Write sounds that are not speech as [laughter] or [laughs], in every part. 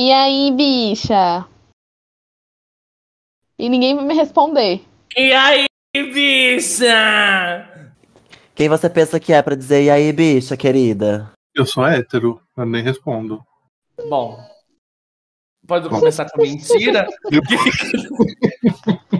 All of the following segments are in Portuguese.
E aí, bicha? E ninguém vai me responder. E aí, bicha? Quem você pensa que é pra dizer e aí, bicha, querida? Eu sou hétero, eu nem respondo. Bom, pode começar com mentira? [laughs]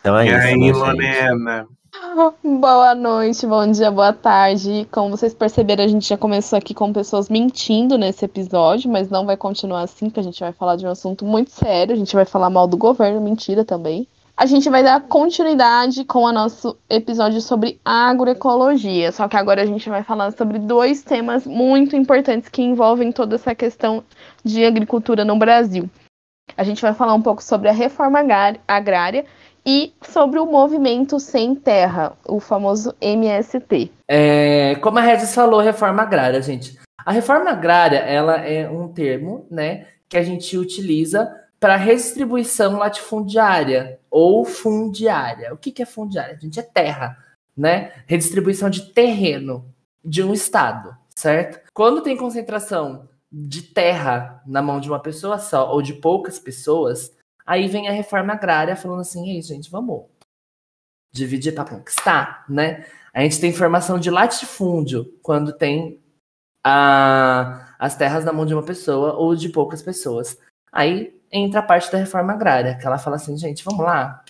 Então é e isso, aí, né, gente? [laughs] Boa noite, bom dia, boa tarde. Como vocês perceberam, a gente já começou aqui com pessoas mentindo nesse episódio, mas não vai continuar assim, porque a gente vai falar de um assunto muito sério. A gente vai falar mal do governo, mentira também. A gente vai dar continuidade com o nosso episódio sobre agroecologia. Só que agora a gente vai falar sobre dois temas muito importantes que envolvem toda essa questão de agricultura no Brasil. A gente vai falar um pouco sobre a reforma agrária e sobre o movimento sem terra, o famoso MST. É, como a Regis falou, reforma agrária, gente. A reforma agrária, ela é um termo, né, que a gente utiliza para redistribuição latifundiária ou fundiária. O que, que é fundiária? Gente, é terra, né? Redistribuição de terreno de um estado, certo? Quando tem concentração de terra na mão de uma pessoa só ou de poucas pessoas, aí vem a reforma agrária falando assim, ei, gente, vamos dividir para conquistar, né? A gente tem formação de latifúndio quando tem a, as terras na mão de uma pessoa ou de poucas pessoas. Aí entra a parte da reforma agrária, que ela fala assim, gente, vamos lá,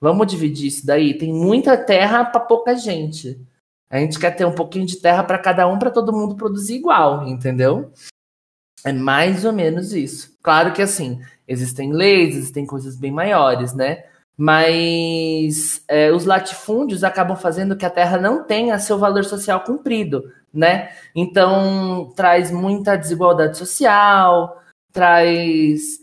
vamos dividir isso daí. Tem muita terra para pouca gente. A gente quer ter um pouquinho de terra para cada um, para todo mundo produzir igual, entendeu? É mais ou menos isso. Claro que assim, existem leis, existem coisas bem maiores, né? Mas é, os latifúndios acabam fazendo que a terra não tenha seu valor social cumprido, né? Então traz muita desigualdade social, traz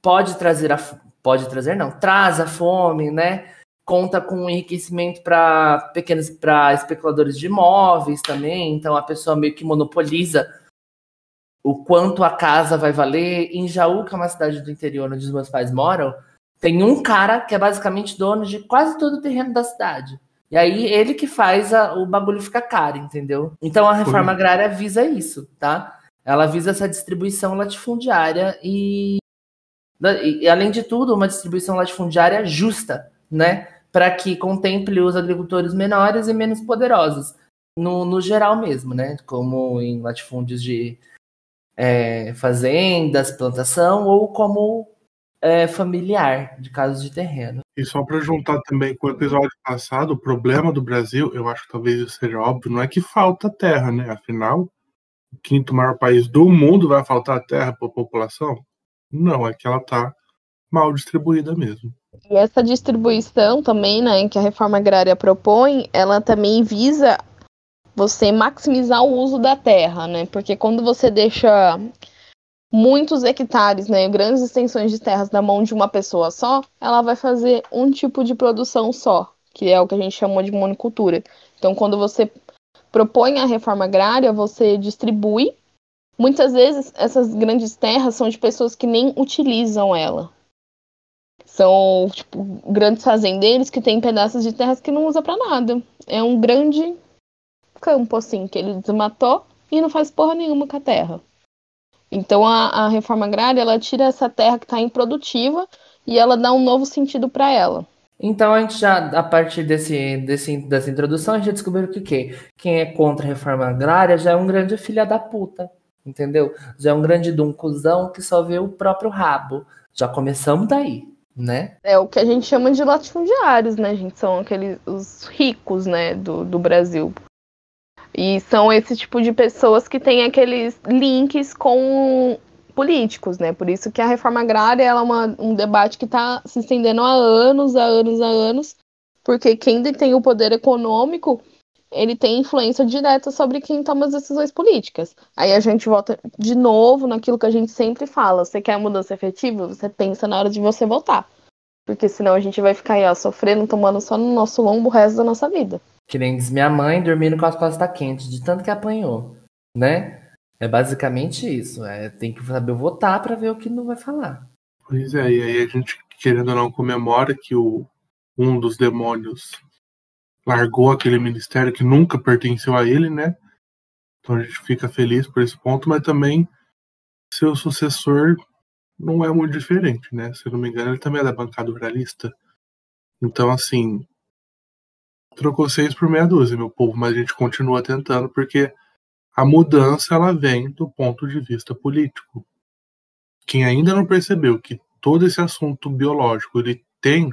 pode trazer a pode trazer não, traz a fome, né? Conta com enriquecimento para pequenos para especuladores de imóveis também, então a pessoa meio que monopoliza o quanto a casa vai valer. Em Jaú, que é uma cidade do interior onde os meus pais moram, tem um cara que é basicamente dono de quase todo o terreno da cidade. E aí ele que faz a, o bagulho ficar caro, entendeu? Então a reforma Uhum. agrária visa isso, tá? Ela visa essa distribuição latifundiária e, e, além de tudo, uma distribuição latifundiária justa, né? Para que contemple os agricultores menores e menos poderosos, no, no geral mesmo, né? Como em latifúndios de é, fazendas, plantação, ou como é, familiar, de casos de terreno. E só para juntar também com o episódio passado, o problema do Brasil, eu acho que talvez isso seja óbvio, não é que falta terra, né? Afinal, o quinto maior país do mundo vai faltar terra para a população? Não, é que ela está mal distribuída mesmo. E essa distribuição também, né, que a reforma agrária propõe, ela também visa você maximizar o uso da terra, né? Porque quando você deixa muitos hectares, né, grandes extensões de terras na mão de uma pessoa só, ela vai fazer um tipo de produção só, que é o que a gente chamou de monocultura. Então, quando você propõe a reforma agrária, você distribui. Muitas vezes essas grandes terras são de pessoas que nem utilizam ela. São, tipo, grandes fazendeiros que têm pedaços de terras que não usa para nada. É um grande campo, assim, que ele desmatou e não faz porra nenhuma com a terra. Então a, a reforma agrária, ela tira essa terra que está improdutiva e ela dá um novo sentido para ela. Então a gente já, a partir desse, desse, dessa introdução, a gente já descobriu que o quê? Quem é contra a reforma agrária já é um grande filha da puta, entendeu? Já é um grande duncuzão que só vê o próprio rabo. Já começamos daí, né? É o que a gente chama de latifundiários, né, gente? São aqueles os ricos, né, do, do Brasil. E são esse tipo de pessoas que têm aqueles links com políticos, né? Por isso que a reforma agrária é uma, um debate que está se estendendo há anos, há anos, há anos, porque quem detém o poder econômico ele tem influência direta sobre quem toma as decisões políticas. Aí a gente volta de novo naquilo que a gente sempre fala: você quer mudança efetiva? Você pensa na hora de você votar. Porque senão a gente vai ficar aí, ó, sofrendo, tomando só no nosso lombo o resto da nossa vida. Que nem diz minha mãe, dormindo com as costas quentes, de tanto que apanhou, né? É basicamente isso. É, tem que saber votar para ver o que não vai falar. Pois é, e aí a gente, querendo ou não, comemora que o, um dos demônios largou aquele ministério que nunca pertenceu a ele, né? Então a gente fica feliz por esse ponto, mas também seu sucessor não é muito diferente, né? Se eu não me engano, ele também é da bancada ruralista. Então, assim, trocou seis por meia dúzia, meu povo, mas a gente continua tentando porque a mudança ela vem do ponto de vista político. Quem ainda não percebeu que todo esse assunto biológico ele tem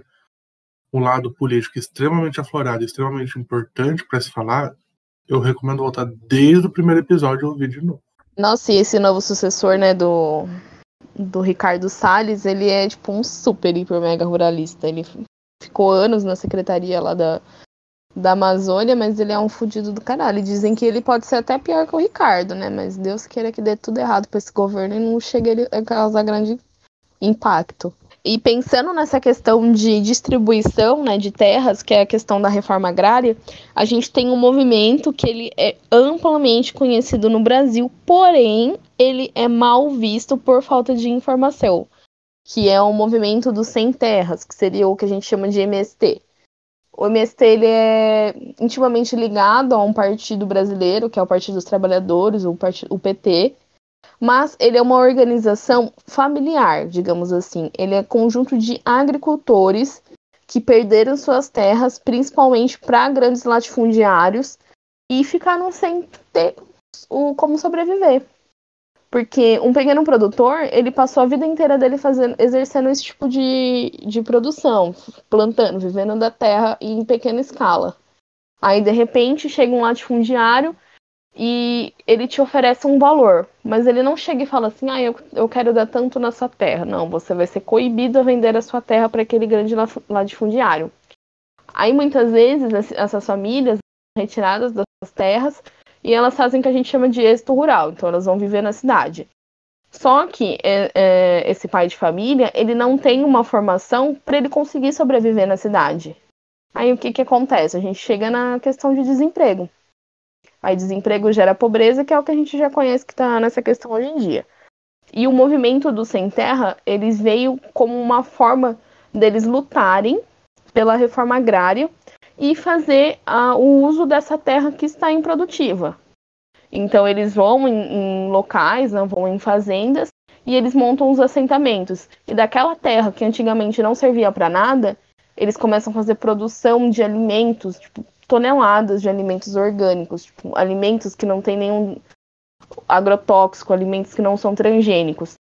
um lado político extremamente aflorado, extremamente importante para se falar, eu recomendo voltar desde o primeiro episódio e ouvir de novo. Nossa, e esse novo sucessor, né, do, do Ricardo Salles, ele é tipo um super, hiper, mega ruralista. Ele ficou anos na secretaria lá da, da Amazônia, mas ele é um fudido do caralho. Dizem que ele pode ser até pior que o Ricardo, né? Mas Deus queira que dê tudo errado para esse governo e não chegue a causar grande impacto. E pensando nessa questão de distribuição né, de terras, que é a questão da reforma agrária, a gente tem um movimento que ele é amplamente conhecido no Brasil, porém ele é mal visto por falta de informação, que é o movimento dos sem terras, que seria o que a gente chama de MST. O MST ele é intimamente ligado a um partido brasileiro, que é o Partido dos Trabalhadores, o, partido, o PT, mas ele é uma organização familiar, digamos assim. Ele é conjunto de agricultores que perderam suas terras, principalmente para grandes latifundiários, e ficaram sem ter como sobreviver. Porque um pequeno produtor, ele passou a vida inteira dele fazendo, exercendo esse tipo de, de produção, plantando, vivendo da terra em pequena escala. Aí, de repente, chega um latifundiário e ele te oferece um valor, mas ele não chega e fala assim, ah, eu, eu quero dar tanto na sua terra. Não, você vai ser coibido a vender a sua terra para aquele grande latifundiário. Aí, muitas vezes, essas famílias retiradas das suas terras e elas fazem o que a gente chama de êxito rural, então elas vão viver na cidade. Só que é, é, esse pai de família, ele não tem uma formação para ele conseguir sobreviver na cidade. Aí o que, que acontece? A gente chega na questão de desemprego. Aí desemprego gera pobreza, que é o que a gente já conhece que está nessa questão hoje em dia. E o movimento do Sem Terra, eles veio como uma forma deles lutarem pela reforma agrária e fazer uh, o uso dessa terra que está improdutiva. Então eles vão em, em locais, não vão em fazendas e eles montam os assentamentos. E daquela terra que antigamente não servia para nada, eles começam a fazer produção de alimentos, tipo, toneladas de alimentos orgânicos, tipo, alimentos que não tem nenhum agrotóxico, alimentos que não são transgênicos.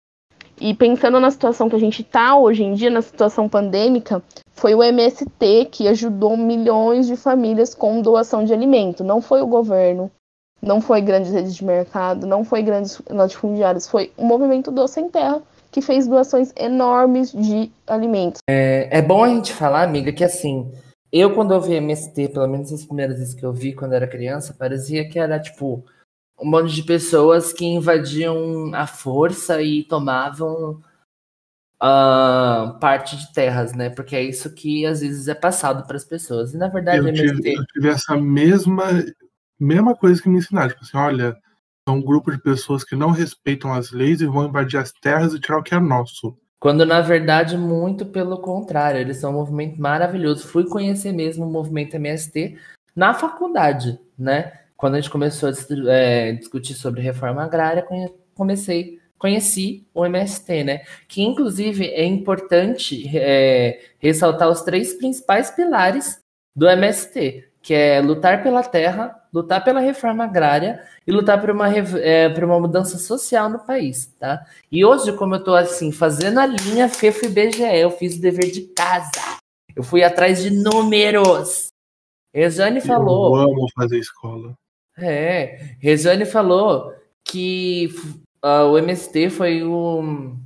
E pensando na situação que a gente está hoje em dia, na situação pandêmica, foi o MST que ajudou milhões de famílias com doação de alimento. Não foi o governo, não foi grandes redes de mercado, não foi grandes latifundiários, foi o movimento do Sem Terra que fez doações enormes de alimentos. É, é bom a gente falar, amiga, que assim, eu quando eu vi MST, pelo menos as primeiras vezes que eu vi quando era criança, parecia que era tipo um monte de pessoas que invadiam a força e tomavam uh, parte de terras, né? Porque é isso que às vezes é passado para as pessoas. E na verdade, eu tive, eu tive essa mesma, mesma coisa que me ensinaram. Tipo assim, olha, são um grupo de pessoas que não respeitam as leis e vão invadir as terras e tirar o que é nosso. Quando na verdade, muito pelo contrário, eles são um movimento maravilhoso. Fui conhecer mesmo o movimento MST na faculdade, né? Quando a gente começou a é, discutir sobre reforma agrária, comecei conheci o MST, né? Que inclusive é importante é, ressaltar os três principais pilares do MST, que é lutar pela terra, lutar pela reforma agrária e lutar por uma, é, por uma mudança social no país, tá? E hoje, como eu tô assim, fazendo a linha FEFO e BGE, eu fiz o dever de casa. Eu fui atrás de números. Rejane falou. Eu amo fazer escola. É, Rejane falou que uh, o MST foi um,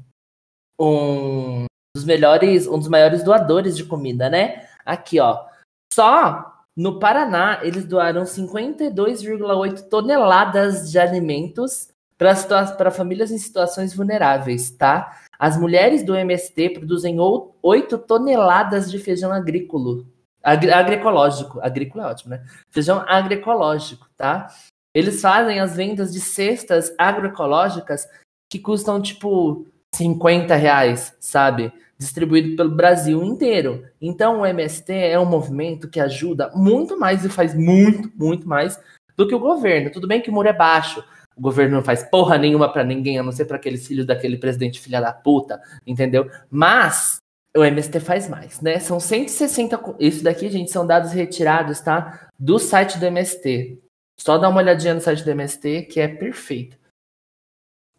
um dos melhores, um dos maiores doadores de comida, né? Aqui, ó. Só no Paraná, eles doaram 52,8 toneladas de alimentos para famílias em situações vulneráveis, tá? As mulheres do MST produzem 8 toneladas de feijão agrícola. Agri agroecológico. Agrícola é ótimo, né? Feijão agroecológico, tá? Eles fazem as vendas de cestas agroecológicas que custam tipo 50 reais, sabe? Distribuído pelo Brasil inteiro. Então o MST é um movimento que ajuda muito mais e faz muito, muito mais do que o governo. Tudo bem que o muro é baixo, O governo não faz porra nenhuma para ninguém, a não ser para aqueles filhos daquele presidente filha da puta, entendeu? Mas o MST faz mais, né? São 160. Isso daqui, gente, são dados retirados, tá? Do site do MST. Só dá uma olhadinha no site do MST, que é perfeito.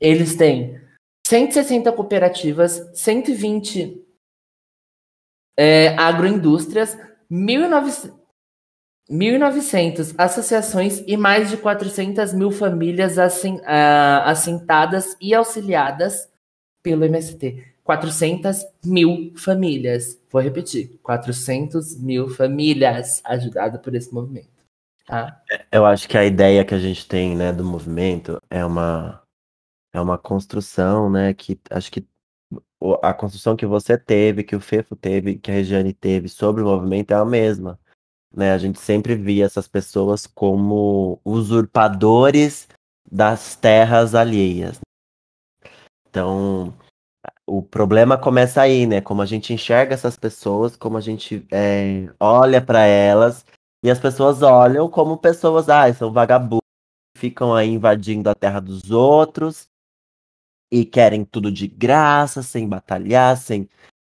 Eles têm 160 cooperativas, 120 é, agroindústrias, 1.900 associações e mais de 400 mil famílias uh, assentadas e auxiliadas pelo MST. 400 mil famílias. Vou repetir: 400 mil famílias ajudadas por esse movimento. Tá? Eu acho que a ideia que a gente tem né, do movimento é uma, é uma construção, né? Que acho que a construção que você teve, que o Fefo teve, que a Regiane teve sobre o movimento é a mesma. Né? A gente sempre via essas pessoas como usurpadores das terras alheias. Então, o problema começa aí, né? Como a gente enxerga essas pessoas, como a gente é, olha para elas, e as pessoas olham como pessoas, ah, são vagabundos, ficam aí invadindo a terra dos outros, e querem tudo de graça, sem batalhar, sem,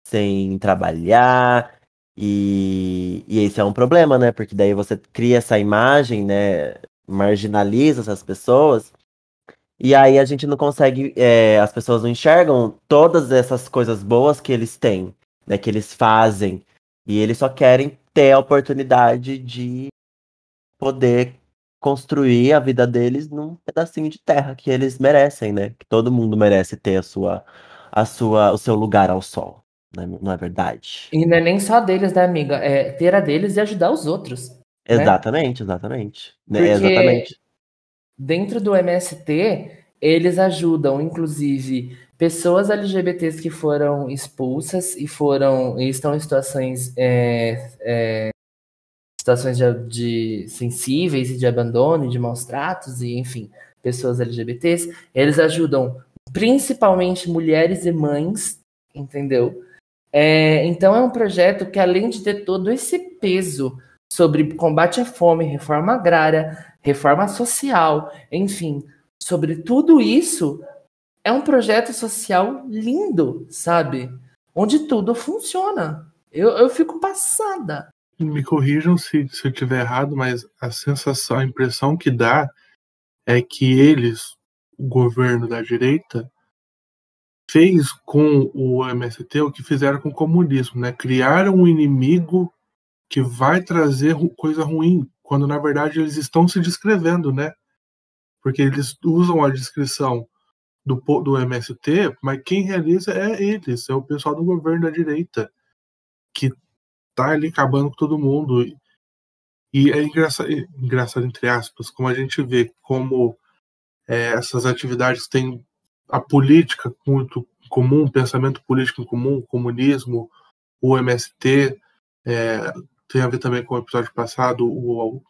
sem trabalhar. E, e esse é um problema, né? Porque daí você cria essa imagem, né? Marginaliza essas pessoas. E aí a gente não consegue. É, as pessoas não enxergam todas essas coisas boas que eles têm, né? Que eles fazem. E eles só querem ter a oportunidade de poder construir a vida deles num pedacinho de terra que eles merecem, né? Que todo mundo merece ter a sua, a sua, o seu lugar ao sol, né? não é verdade? E não é nem só deles, né, amiga? É ter a deles e ajudar os outros. Né? Exatamente, né? exatamente. Porque exatamente. Dentro do MST, eles ajudam, inclusive, pessoas LGBTs que foram expulsas e foram e estão em situações é, é, situações de, de sensíveis e de abandono de maus tratos e enfim pessoas LGBTs eles ajudam principalmente mulheres e mães entendeu? É, então é um projeto que além de ter todo esse peso sobre combate à fome reforma agrária reforma social enfim. Sobre tudo isso é um projeto social lindo sabe? Onde tudo funciona. Eu, eu fico passada. Me corrijam se, se eu estiver errado, mas a sensação, a impressão que dá é que eles, o governo da direita, fez com o MST o que fizeram com o comunismo, né? Criaram um inimigo que vai trazer coisa ruim, quando na verdade eles estão se descrevendo, né? Porque eles usam a descrição do, do MST, mas quem realiza é eles, é o pessoal do governo da direita, que tá ali acabando com todo mundo. E é engraçado, engraçado entre aspas, como a gente vê como é, essas atividades têm a política muito comum, pensamento político em comum, o comunismo, o MST, é, tem a ver também com o episódio passado, o.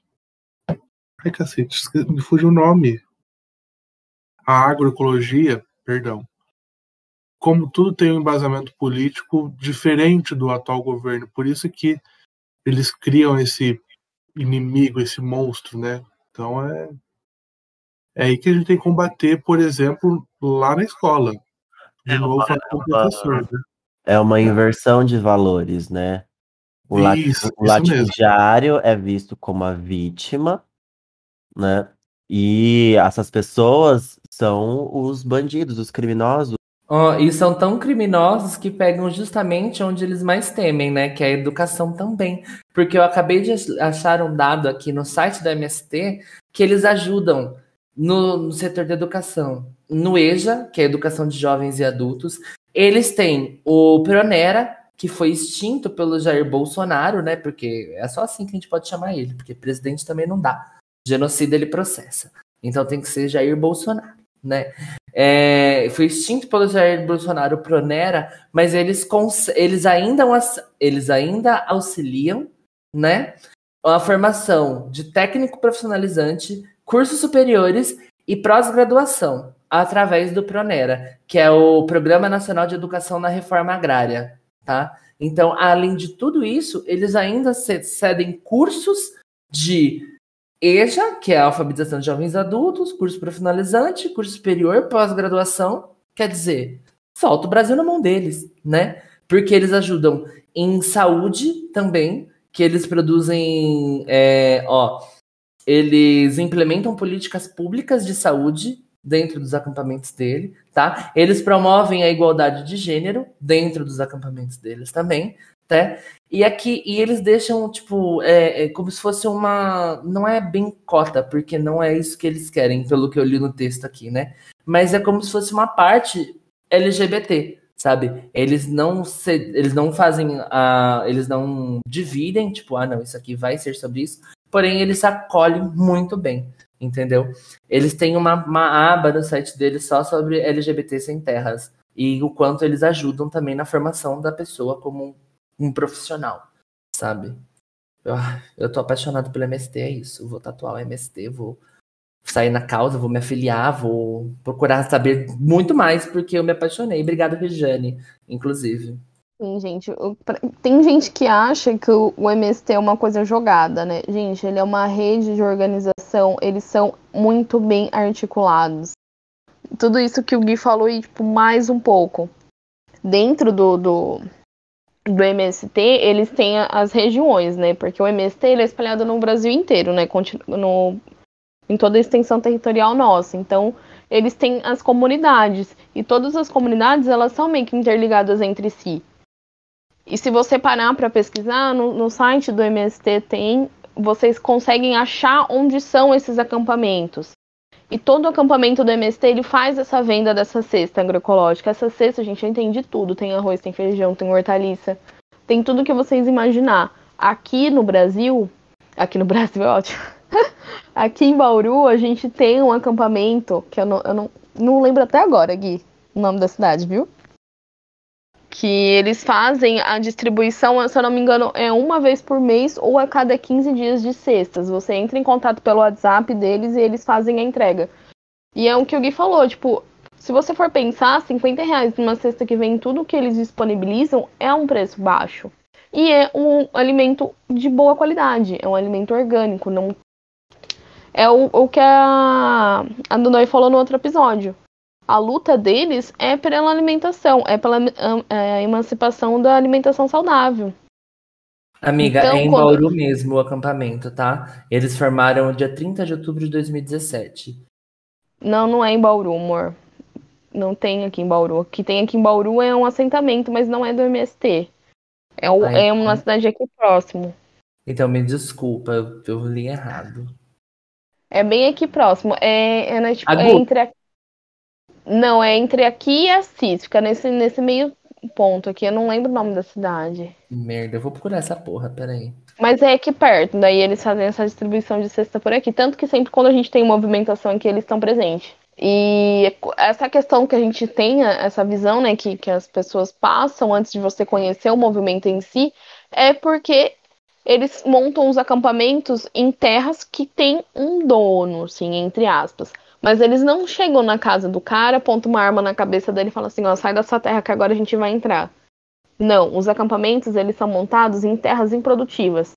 Ai, cacete, me fugiu o nome. A agroecologia, perdão como tudo tem um embasamento político diferente do atual governo. Por isso que eles criam esse inimigo, esse monstro, né? Então é, é aí que a gente tem que combater, por exemplo, lá na escola. De é novo, uma, o professor. Né? É uma inversão de valores, né? O, isso, o latifundiário é visto como a vítima, né? E essas pessoas são os bandidos, os criminosos, Oh, e são tão criminosos que pegam justamente onde eles mais temem, né? Que é a educação também. Porque eu acabei de achar um dado aqui no site da MST que eles ajudam no, no setor da educação. No EJA, que é a educação de jovens e adultos, eles têm o Pronera, que foi extinto pelo Jair Bolsonaro, né? Porque é só assim que a gente pode chamar ele, porque presidente também não dá. Genocida ele processa. Então tem que ser Jair Bolsonaro né? É, foi extinto pelo Jair Bolsonaro Pronera, mas eles, eles, ainda, eles ainda auxiliam, né? A formação de técnico profissionalizante, cursos superiores e pós-graduação através do Pronera, que é o Programa Nacional de Educação na Reforma Agrária, tá? Então, além de tudo isso, eles ainda cedem cursos de EJA, que é a alfabetização de jovens adultos, curso profissionalizante, curso superior, pós-graduação. Quer dizer, solta o Brasil na mão deles, né? Porque eles ajudam em saúde também, que eles produzem, é, ó, eles implementam políticas públicas de saúde dentro dos acampamentos dele, tá? Eles promovem a igualdade de gênero dentro dos acampamentos deles também, tá? E aqui e eles deixam tipo é, é, como se fosse uma não é bem cota porque não é isso que eles querem pelo que eu li no texto aqui, né? Mas é como se fosse uma parte LGBT, sabe? Eles não se, eles não fazem a eles não dividem tipo ah não isso aqui vai ser sobre isso, porém eles acolhem muito bem entendeu? Eles têm uma, uma aba no site deles só sobre LGBT sem terras e o quanto eles ajudam também na formação da pessoa como um, um profissional, sabe? Eu, eu tô apaixonado pelo MST, é isso. vou tatuar o MST, vou sair na causa, vou me afiliar, vou procurar saber muito mais, porque eu me apaixonei. Obrigado, Regiane, inclusive. Sim, gente. Tem gente que acha que o MST é uma coisa jogada, né? Gente, ele é uma rede de organização, eles são muito bem articulados. Tudo isso que o Gui falou e, tipo, mais um pouco. Dentro do, do, do MST, eles têm as regiões, né? Porque o MST ele é espalhado no Brasil inteiro, né? No, em toda a extensão territorial nossa. Então, eles têm as comunidades. E todas as comunidades, elas são meio que interligadas entre si. E se você parar para pesquisar, no, no site do MST tem, vocês conseguem achar onde são esses acampamentos. E todo acampamento do MST ele faz essa venda dessa cesta agroecológica. Essa cesta, gente entende tudo. Tem arroz, tem feijão, tem hortaliça, tem tudo que vocês imaginar. Aqui no Brasil, aqui no Brasil é ótimo. [laughs] aqui em Bauru, a gente tem um acampamento que eu não, eu não, não lembro até agora, Gui, o nome da cidade, viu? Que eles fazem a distribuição, se eu não me engano, é uma vez por mês ou a cada 15 dias de cestas. Você entra em contato pelo WhatsApp deles e eles fazem a entrega. E é o que o Gui falou, tipo, se você for pensar, 50 reais numa cesta que vem tudo que eles disponibilizam é um preço baixo. E é um alimento de boa qualidade, é um alimento orgânico, não é o, o que a, a falou no outro episódio a luta deles é pela alimentação, é pela é, emancipação da alimentação saudável. Amiga, então, é em quando... Bauru mesmo o acampamento, tá? Eles formaram dia 30 de outubro de 2017. Não, não é em Bauru, amor. Não tem aqui em Bauru. O que tem aqui em Bauru é um assentamento, mas não é do MST. É, o, Ai, é uma cidade aqui próximo. Então me desculpa, eu, li errado. É bem aqui próximo. É, é, né, tipo, é entre aqui. Não, é entre aqui e Assis. Fica nesse, nesse meio ponto aqui. Eu não lembro o nome da cidade. Merda, eu vou procurar essa porra, peraí. Mas é aqui perto, daí eles fazem essa distribuição de cesta por aqui. Tanto que sempre quando a gente tem movimentação aqui, eles estão presentes. E essa questão que a gente tenha, essa visão, né, que, que as pessoas passam antes de você conhecer o movimento em si, é porque eles montam os acampamentos em terras que têm um dono, assim, entre aspas. Mas eles não chegam na casa do cara, apontam uma arma na cabeça dele e falam assim, ó, sai da sua terra que agora a gente vai entrar. Não, os acampamentos eles são montados em terras improdutivas.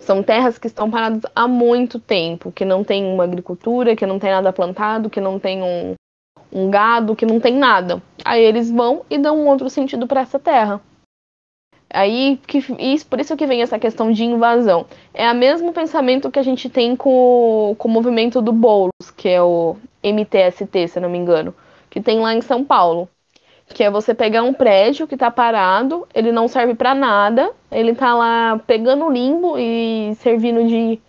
São terras que estão paradas há muito tempo, que não tem uma agricultura, que não tem nada plantado, que não tem um, um gado, que não tem nada. Aí eles vão e dão um outro sentido para essa terra. Aí, que, isso, por isso que vem essa questão de invasão. É o mesmo pensamento que a gente tem com, com o movimento do Boulos, que é o MTST, se não me engano, que tem lá em São Paulo. Que é você pegar um prédio que tá parado, ele não serve para nada, ele tá lá pegando limbo e servindo de.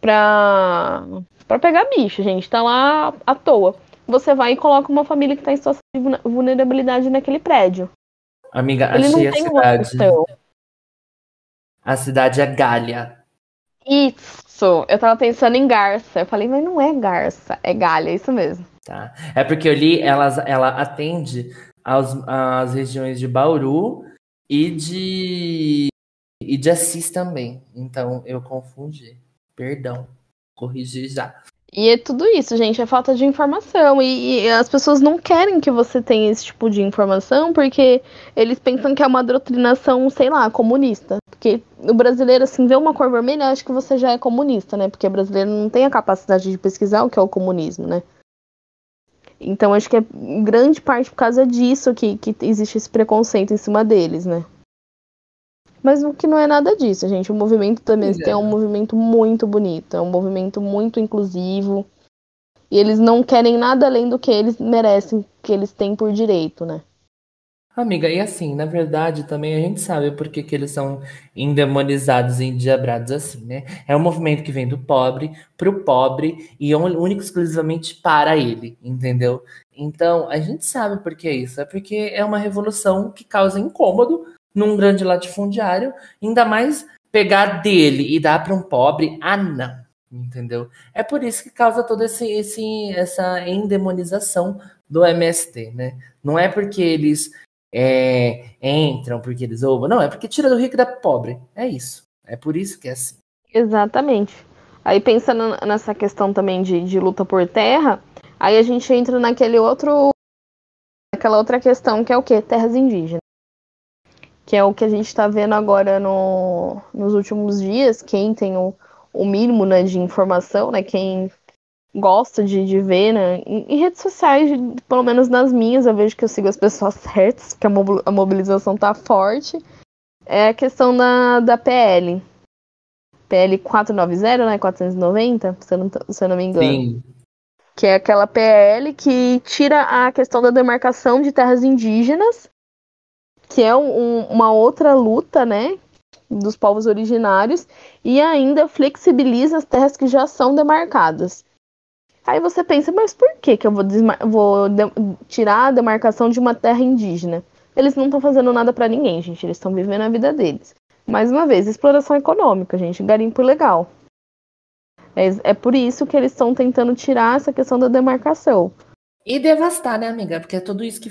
pra. pra pegar bicho, gente. Tá lá à toa. Você vai e coloca uma família que tá em situação de vulnerabilidade naquele prédio. Amiga, Ele achei a cidade. A cidade é Galha. Isso. Eu tava pensando em Garça. Eu falei, mas não é Garça, é Galha, é isso mesmo. Tá. É porque eu li, ela, ela atende aos, às regiões de Bauru e de, e de Assis também. Então eu confundi. Perdão. Corrigi já. E é tudo isso, gente, é falta de informação. E, e, as pessoas não querem que você tenha esse tipo de informação porque eles pensam que é uma doutrinação, sei lá, comunista. Porque o brasileiro, assim, vê uma cor vermelha, acho que você já é comunista, né? Porque o brasileiro não tem a capacidade de pesquisar o que é o comunismo, né? Então acho que é grande parte por causa disso que, que existe esse preconceito em cima deles, né? Mas o que não é nada disso, gente. O movimento também é. é um movimento muito bonito, é um movimento muito inclusivo. E eles não querem nada além do que eles merecem, que eles têm por direito, né? Amiga, e assim, na verdade, também a gente sabe por que, que eles são endemonizados e endiabrados assim, né? É um movimento que vem do pobre pro pobre e único exclusivamente para ele, entendeu? Então, a gente sabe por que é isso. É porque é uma revolução que causa incômodo num grande latifundiário, ainda mais pegar dele e dar para um pobre, ah, não, entendeu? É por isso que causa toda esse, esse, essa endemonização do MST, né? Não é porque eles é, entram porque eles ouvem. Não, é porque tira do rico e da pobre. É isso. É por isso que é assim. Exatamente. Aí pensando nessa questão também de, de luta por terra, aí a gente entra naquele outro. Aquela outra questão que é o quê? Terras indígenas. Que é o que a gente está vendo agora no, nos últimos dias. Quem tem o, o mínimo né, de informação, né? Quem gosta de, de ver, né? Em, em, redes sociais, pelo menos nas minhas, eu vejo que eu sigo as pessoas [laughs] certas, que a mobilização tá forte. É a questão da, da PL. PL 490, né? 490, se eu não, se eu não me engano. Sim. Que é aquela PL que tira a questão da demarcação de terras indígenas, que é um, uma outra luta, né? Dos povos originários, e ainda flexibiliza as terras que já são demarcadas. Aí você pensa, mas por que, que eu vou, vou tirar a demarcação de uma terra indígena? Eles não estão fazendo nada para ninguém, gente. Eles estão vivendo a vida deles. Mais uma vez, exploração econômica, gente. Garimpo legal. É, é por isso que eles estão tentando tirar essa questão da demarcação. E devastar, né, amiga? Porque é tudo isso que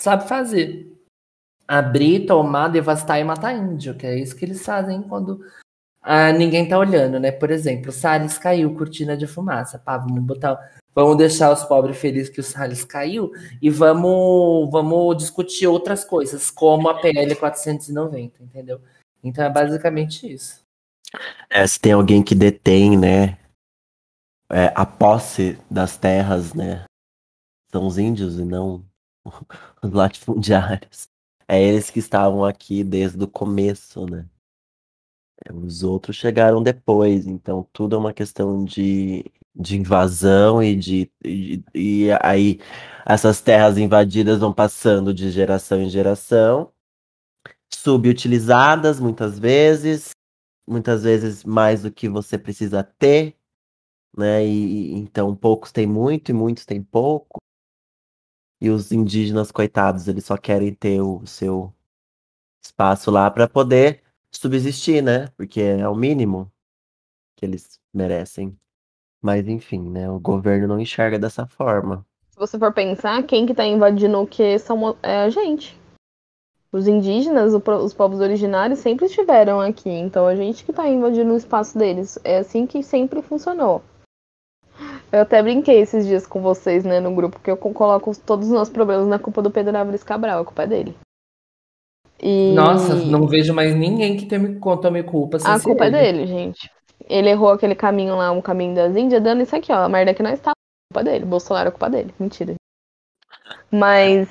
sabe fazer. Abrir, tomar, devastar e matar índio, que é isso que eles fazem quando ah, ninguém tá olhando, né? Por exemplo, Salles caiu, cortina de fumaça. Pá, vamos botar. Vamos deixar os pobres felizes que o Salles caiu e vamos, vamos discutir outras coisas, como a PL 490, entendeu? Então é basicamente isso. É, se tem alguém que detém, né, é, a posse das terras, né, são os índios e não [laughs] os latifundiários. É eles que estavam aqui desde o começo, né? É, os outros chegaram depois, então tudo é uma questão de, de invasão e de e, e aí essas terras invadidas vão passando de geração em geração, subutilizadas muitas vezes, muitas vezes mais do que você precisa ter, né? E então poucos têm muito e muitos têm pouco. E os indígenas, coitados, eles só querem ter o seu espaço lá para poder subsistir, né? Porque é o mínimo que eles merecem. Mas enfim, né? O governo não enxerga dessa forma. Se você for pensar, quem que tá invadindo o que são é a gente. Os indígenas, os povos originários sempre estiveram aqui, então a gente que tá invadindo o espaço deles. É assim que sempre funcionou. Eu até brinquei esses dias com vocês, né, no grupo, que eu coloco todos os nossos problemas na culpa do Pedro Álvares Cabral, a culpa é dele. E... Nossa, não vejo mais ninguém que tome, tome culpa. A culpa é dele, gente. Ele errou aquele caminho lá, um caminho das Índias, dando isso aqui, ó. A merda que nós está. Culpa dele. Bolsonaro é culpa dele. Mentira. Mas.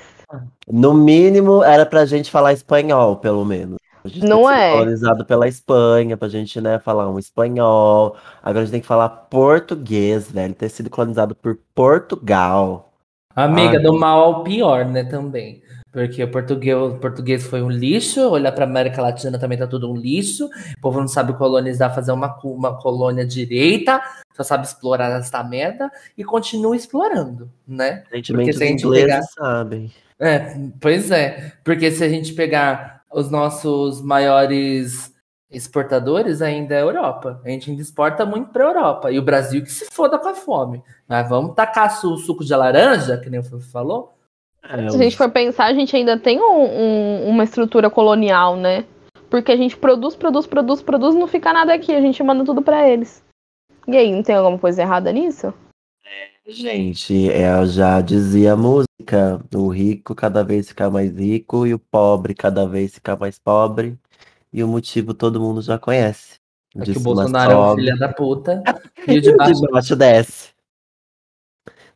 No mínimo, era pra gente falar espanhol, pelo menos. A gente não é. colonizado pela Espanha, pra gente, né, falar um espanhol. Agora a gente tem que falar português, velho. Ter sido colonizado por Portugal. Amiga, Ai. do mal ao pior, né, também. Porque o português, o português foi um lixo, olhar para América Latina também tá tudo um lixo. O povo não sabe colonizar, fazer uma, uma colônia direita, só sabe explorar essa merda e continua explorando, né? Porque se a gente pegar... sabem. É, pois é. Porque se a gente pegar os nossos maiores exportadores ainda é a Europa. A gente ainda exporta muito para a Europa. E o Brasil que se foda com a fome. Mas vamos tacar o suco de laranja, que nem o Felipe falou, é, Se a gente for pensar, a gente ainda tem um, um, uma estrutura colonial, né? Porque a gente produz, produz, produz, produz, não fica nada aqui, a gente manda tudo para eles. E aí, não tem alguma coisa errada nisso? Gente, eu já dizia a música: o rico cada vez fica mais rico e o pobre cada vez fica mais pobre. E o motivo todo mundo já conhece. É que o Bolsonaro é um filho da puta. [laughs] E o de baixo de baixo desce.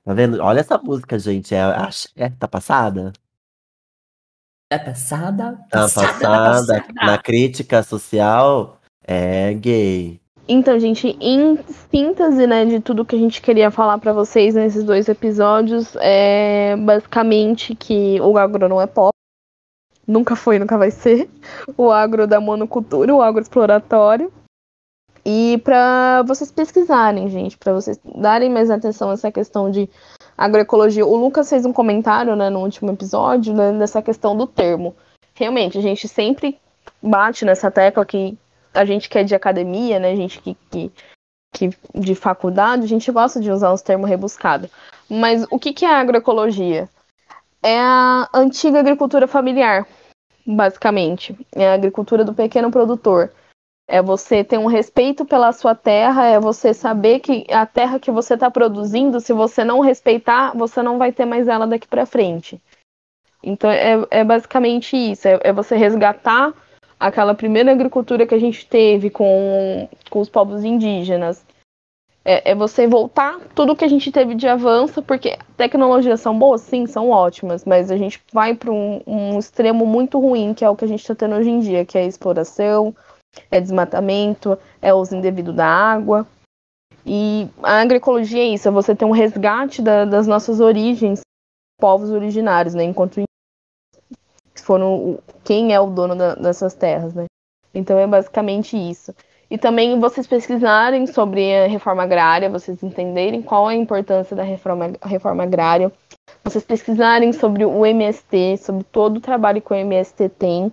Tá vendo? Olha essa música, gente. É, é tá passada? é passada. Tá passada. Na crítica social, é gay. Então, gente, em síntese, né, de tudo que a gente queria falar pra vocês nesses dois episódios, é basicamente que o agro não é pop. Nunca foi, nunca vai ser. O agro da monocultura, o agro exploratório. E pra vocês pesquisarem, gente, pra vocês darem mais atenção a essa questão de agroecologia. O Lucas fez um comentário, né, no último episódio, né, dessa questão do termo. Realmente, a gente sempre bate nessa tecla que a gente que é de academia, né, a gente que, que, que de faculdade, a gente gosta de usar uns termos rebuscados. Mas o que, que é agroecologia? É a antiga agricultura familiar, basicamente. É a agricultura do pequeno produtor. É você ter um respeito pela sua terra, é você saber que a terra que você está produzindo, se você não respeitar, você não vai ter mais ela daqui para frente. Então é, é basicamente isso, é, é você resgatar aquela primeira agricultura que a gente teve com, com os povos indígenas. É, é você voltar tudo que a gente teve de avanço, porque tecnologias são boas, sim, são ótimas, mas a gente vai para um, um extremo muito ruim, que é o que a gente está tendo hoje em dia, que é exploração, é desmatamento, é uso indevido da água. E a agroecologia é isso, é você ter um resgate da, das nossas origens, povos originários, né? Enquanto foram quem é o dono da- dessas terras, né? Então é basicamente isso. E também vocês pesquisarem sobre a reforma agrária, vocês entenderem qual é a importância da reforma, reforma agrária, vocês pesquisarem sobre o MST, sobre todo o trabalho que o MST tem,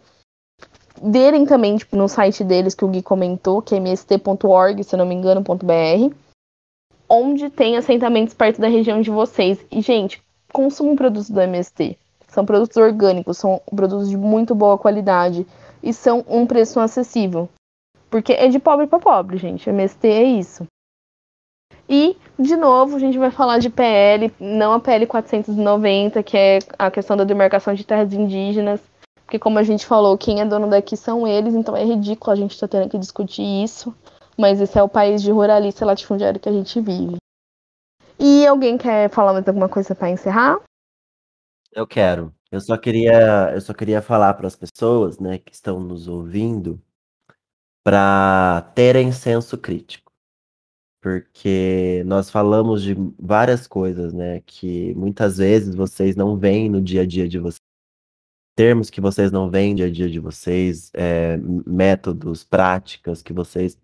verem também tipo, no site deles que o Gui comentou, que é mst.org, se eu não me engano, .br, onde tem assentamentos perto da região de vocês. E, gente, consumam produtos do MST. São produtos orgânicos, são produtos de muito boa qualidade e são um preço acessível. Porque é de pobre para pobre, gente. MST é isso. E, de novo, a gente vai falar de PL, não a PL 490, que é a questão da demarcação de terras indígenas. Porque, como a gente falou, quem é dono daqui são eles, então é ridículo a gente estar tendo que discutir isso. Mas esse é o país de ruralista latifundiário que a gente vive. E alguém quer falar mais alguma coisa para encerrar? Eu quero. Eu só queria, eu só queria falar para as pessoas, né, que estão nos ouvindo, para terem senso crítico. Porque nós falamos de várias coisas, né, que muitas vezes vocês não veem no dia a dia de vocês. Termos que vocês não veem no dia a dia de vocês, é, métodos, práticas que vocês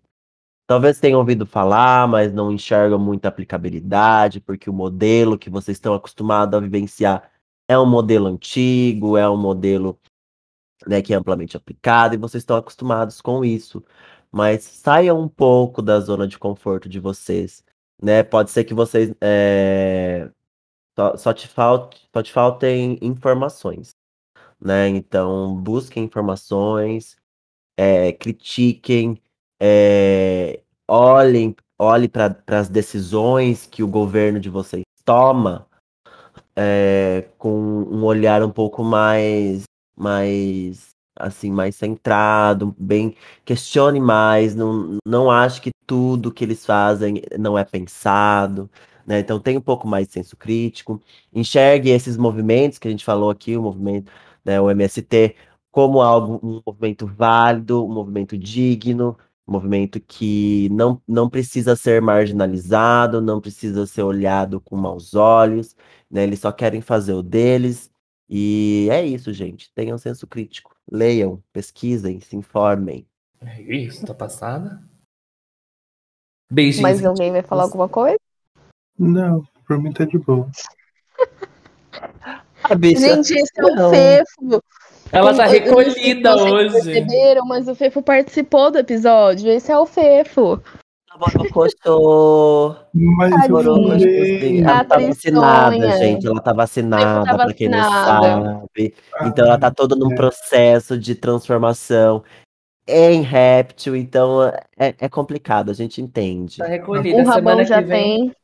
talvez tenham ouvido falar, mas não enxergam muita aplicabilidade, porque o modelo que vocês estão acostumados a vivenciar é um modelo antigo, é um modelo né, que é amplamente aplicado, e vocês estão acostumados com isso. Mas saiam um pouco da zona de conforto de vocês. Né? Pode ser que vocês é, só, só, te falte, só te faltem informações. Né? Então, busquem informações, é, critiquem, é, olhem, olhem para as decisões que o governo de vocês toma é, com um olhar um pouco mais, mais assim, mais centrado, bem, questione mais, não, não acho que tudo que eles fazem não é pensado, né? Então tem um pouco mais de senso crítico, enxergue esses movimentos que a gente falou aqui, o movimento, né, o MST, como algo, um movimento válido, um movimento digno, movimento que não, não precisa ser marginalizado, não precisa ser olhado com maus olhos, né? Eles só querem fazer o deles. E é isso, gente. Tenham senso crítico. Leiam, pesquisem, se informem. É isso, tá passada. Beijinhos. Mas alguém vai falar alguma coisa? Não, pra mim tá de boa. A bicha, Gente, esse é Fefo. Ela tá não sei se recolhida vocês hoje. Perceberam, mas o Fefo participou do episódio. Esse é o Fefo. Mas. Ela tá vacinada, gente. Ela tá vacinada, tá pra quem não sabe. Então ela tá toda num processo de transformação em réptil. Então é, é complicado, a gente entende. Tá recolhida. O Rabão semana já que vem, tem.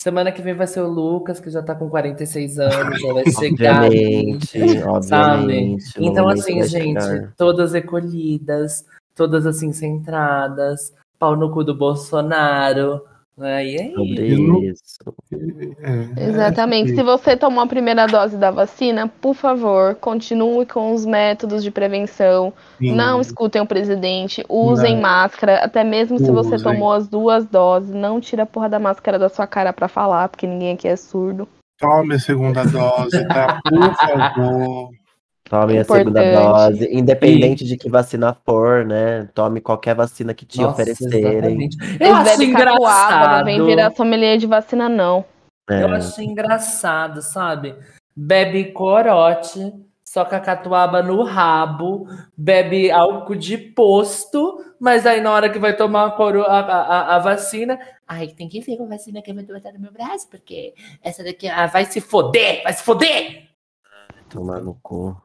Semana que vem vai ser o Lucas, que já tá com 46 anos, já vai [laughs] chegar. Obviamente, obviamente. Então, assim, gente, chegar. todas recolhidas, todas assim centradas, pau no cu do Bolsonaro. E é Sobre isso. isso. É, Exatamente. é Se você tomou a primeira dose da vacina, por favor, continue com os métodos de prevenção. assim, Não escutem o presidente, usem Não. máscara, até mesmo se você tomou as duas doses, não tira a porra da máscara da sua cara pra falar, porque ninguém aqui é surdo. Tome a segunda dose, tá? Por favor. Tome a segunda dose, independente de que vacina for, né? Tome qualquer vacina que te Nossa, oferecerem. exatamente. Eu acho engraçado. não vem virar sommelier de vacina, não. É, Eu acho engraçado, sabe? Bebe corote, soca catuaba no rabo, bebe álcool de posto, mas aí na hora que vai tomar a, coro- a, a- a vacina, ai, tem que ver com a vacina que vai botar no meu braço, porque essa daqui ah, vai se foder, vai se foder! Tomar no cu.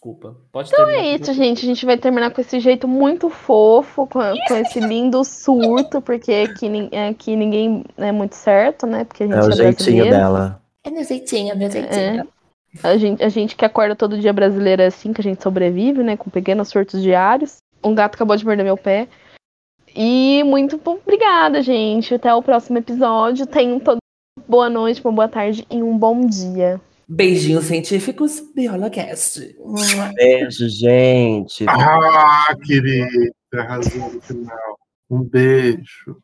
Desculpa, pode Então terminar. é isso, gente. A gente vai terminar com esse jeito muito fofo, com, com esse lindo surto, porque aqui, aqui ninguém é muito certo, né? Porque a gente É é, o jeitinho brasileiro. dela. É meu jeitinho, é meu jeitinho. A gente, a gente que acorda todo dia brasileiro é assim que a gente sobrevive, né? Com pequenos surtos diários. Um gato acabou de morder meu pé. E muito obrigada, gente. Até o próximo episódio. Tenham todos boa noite, uma boa tarde e um bom dia. Beijinhos científicos, Biolacast. Beijo, gente. Ah, querida, arrasou no final. Um beijo.